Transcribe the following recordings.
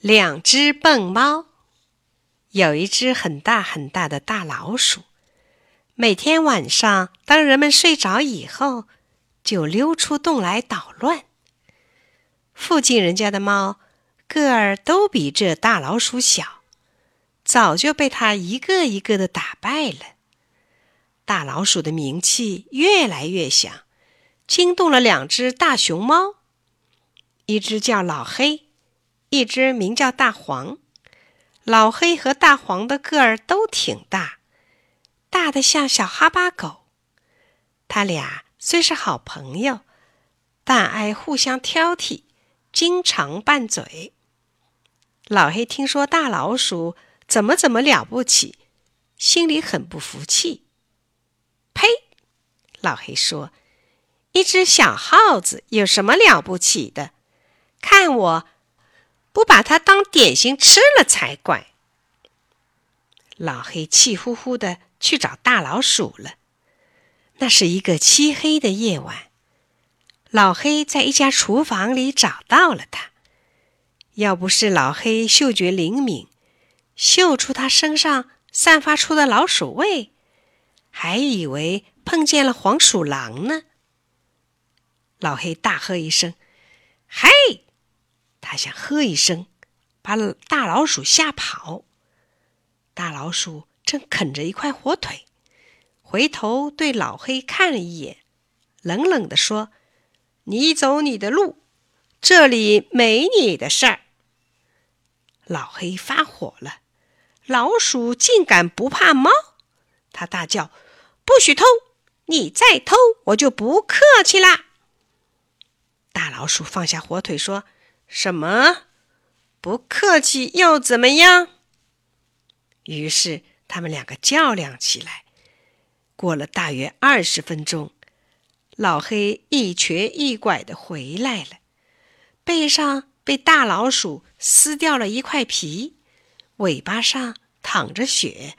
两只笨猫，有一只很大很大的大老鼠。每天晚上，当人们睡着以后，就溜出洞来捣乱。附近人家的猫个儿都比这大老鼠小，早就被它一个一个的打败了。大老鼠的名气越来越响，惊动了两只大熊猫，一只叫老黑。一只名叫大黄，老黑和大黄的个儿都挺大，大的像小哈巴狗。他俩虽是好朋友，但爱互相挑剔，经常拌嘴。老黑听说大老鼠怎么怎么了不起，心里很不服气。呸！老黑说：“一只小耗子有什么了不起的？看我！”不把它当点心吃了才怪！老黑气呼呼的去找大老鼠了。那是一个漆黑的夜晚，老黑在一家厨房里找到了它。要不是老黑嗅觉灵敏，嗅出它身上散发出的老鼠味，还以为碰见了黄鼠狼呢。老黑大喝一声：“嘿！”他想喝一声，把大老鼠吓跑。大老鼠正啃着一块火腿，回头对老黑看了一眼，冷冷地说：“你走你的路，这里没你的事儿。”老黑发火了，老鼠竟敢不怕猫！他大叫：“不许偷！你再偷，我就不客气啦！”大老鼠放下火腿说。什么？不客气又怎么样？于是他们两个较量起来。过了大约二十分钟，老黑一瘸一拐的回来了，背上被大老鼠撕掉了一块皮，尾巴上淌着血，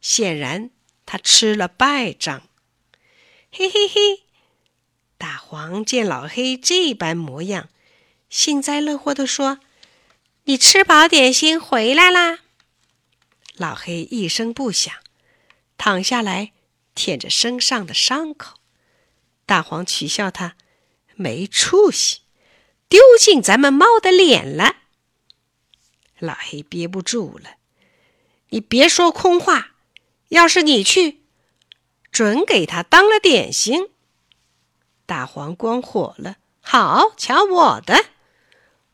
显然他吃了败仗。嘿嘿嘿！大黄见老黑这般模样。幸灾乐祸地说：“你吃饱点心回来啦！”老黑一声不响，躺下来舔着身上的伤口。大黄取笑他：“没出息，丢尽咱们猫的脸了。”老黑憋不住了：“你别说空话，要是你去，准给他当了点心。”大黄光火了：“好，瞧我的！”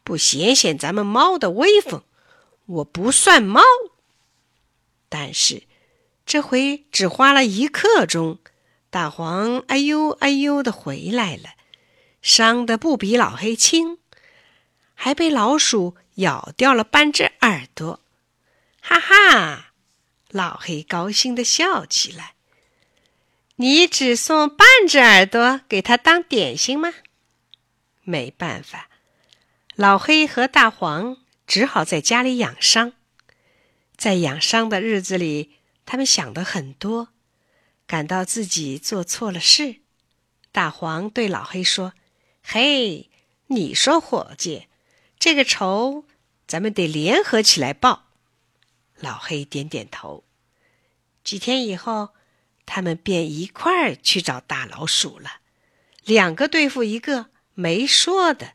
不显显咱们猫的威风，我不算猫。但是这回只花了一刻钟，大黄哎呦哎呦的回来了，伤的不比老黑轻，还被老鼠咬掉了半只耳朵。哈哈，老黑高兴的笑起来。你只送半只耳朵给他当点心吗？没办法。老黑和大黄只好在家里养伤，在养伤的日子里，他们想的很多，感到自己做错了事。大黄对老黑说：“嘿，你说伙计，这个仇咱们得联合起来报。”老黑点点头。几天以后，他们便一块儿去找大老鼠了，两个对付一个，没说的。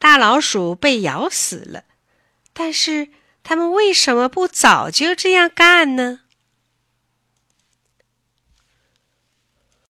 大老鼠被咬死了，但是他们为什么不早就这样干呢？